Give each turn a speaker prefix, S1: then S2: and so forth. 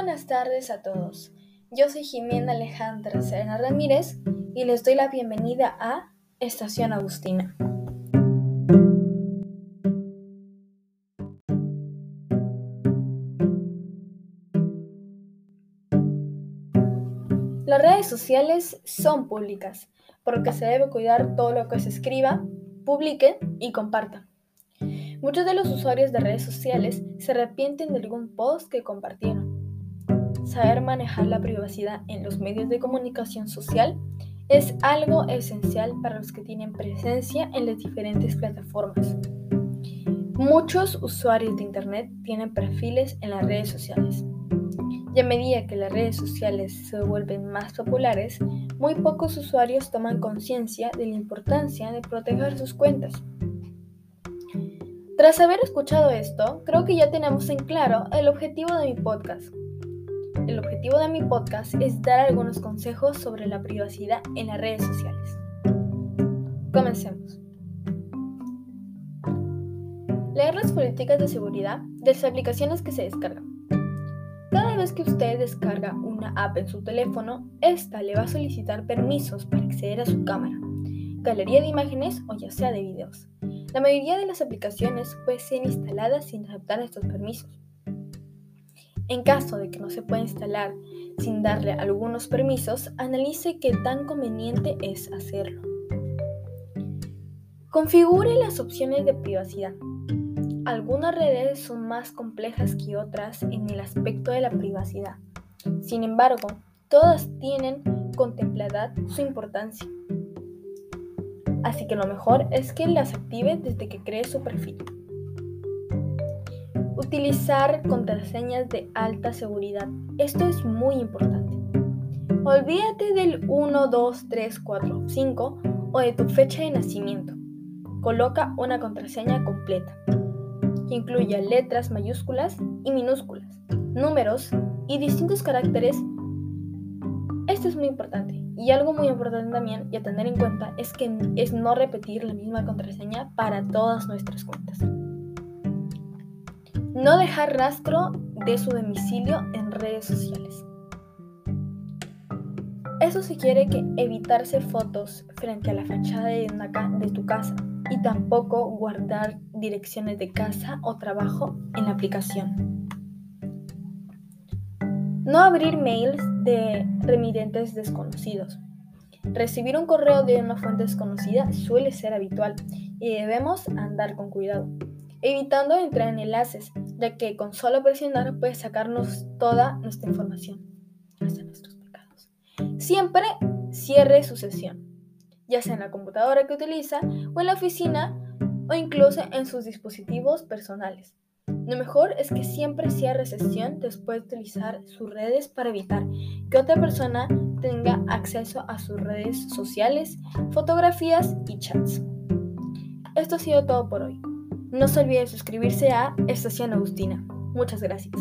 S1: buenas tardes a todos. Yo soy Jimena Alejandra Serena Ramírez y les doy la bienvenida a Estación Agustina. Las redes sociales son públicas, por lo que se debe cuidar todo lo que se escriba, publique y comparta. Muchos de los usuarios de redes sociales se arrepienten de algún post que compartieron. Saber manejar la privacidad en los medios de comunicación social es algo esencial para los que tienen presencia en las diferentes plataformas. Muchos usuarios de Internet tienen perfiles en las redes sociales. Y a medida que las redes sociales se vuelven más populares, muy pocos usuarios toman conciencia de la importancia de proteger sus cuentas. Tras haber escuchado esto, creo que ya tenemos en claro el objetivo de mi podcast. El objetivo de mi podcast es dar algunos consejos sobre la privacidad en las redes sociales. Comencemos. Leer las políticas de seguridad de las aplicaciones que se descargan. Cada vez que usted descarga una app en su teléfono, esta le va a solicitar permisos para acceder a su cámara, galería de imágenes o ya sea de videos. La mayoría de las aplicaciones pueden ser instaladas sin aceptar estos permisos. En caso de que no se pueda instalar sin darle algunos permisos, analice qué tan conveniente es hacerlo. Configure las opciones de privacidad. Algunas redes son más complejas que otras en el aspecto de la privacidad. Sin embargo, todas tienen contemplada su importancia así que lo mejor es que las active desde que cree su perfil. Utilizar contraseñas de alta seguridad. Esto es muy importante. Olvídate del 1, 2, 3, 4, 5 o de tu fecha de nacimiento. Coloca una contraseña completa que incluya letras mayúsculas y minúsculas, números y distintos caracteres. Esto es muy importante. Y algo muy importante también y a tener en cuenta es que es no repetir la misma contraseña para todas nuestras cuentas. No dejar rastro de su domicilio en redes sociales. Eso se quiere que evitarse fotos frente a la fachada de, de tu casa y tampoco guardar direcciones de casa o trabajo en la aplicación. No abrir mails de remitentes desconocidos. Recibir un correo de una fuente desconocida suele ser habitual y debemos andar con cuidado, evitando entrar en enlaces, ya que con solo presionar puede sacarnos toda nuestra información, hasta nuestros pecados. Siempre cierre su sesión, ya sea en la computadora que utiliza o en la oficina o incluso en sus dispositivos personales. Lo mejor es que siempre cierre sesión después de utilizar sus redes para evitar que otra persona tenga acceso a sus redes sociales, fotografías y chats. Esto ha sido todo por hoy. No se olvide suscribirse a Estación Agustina. Muchas gracias.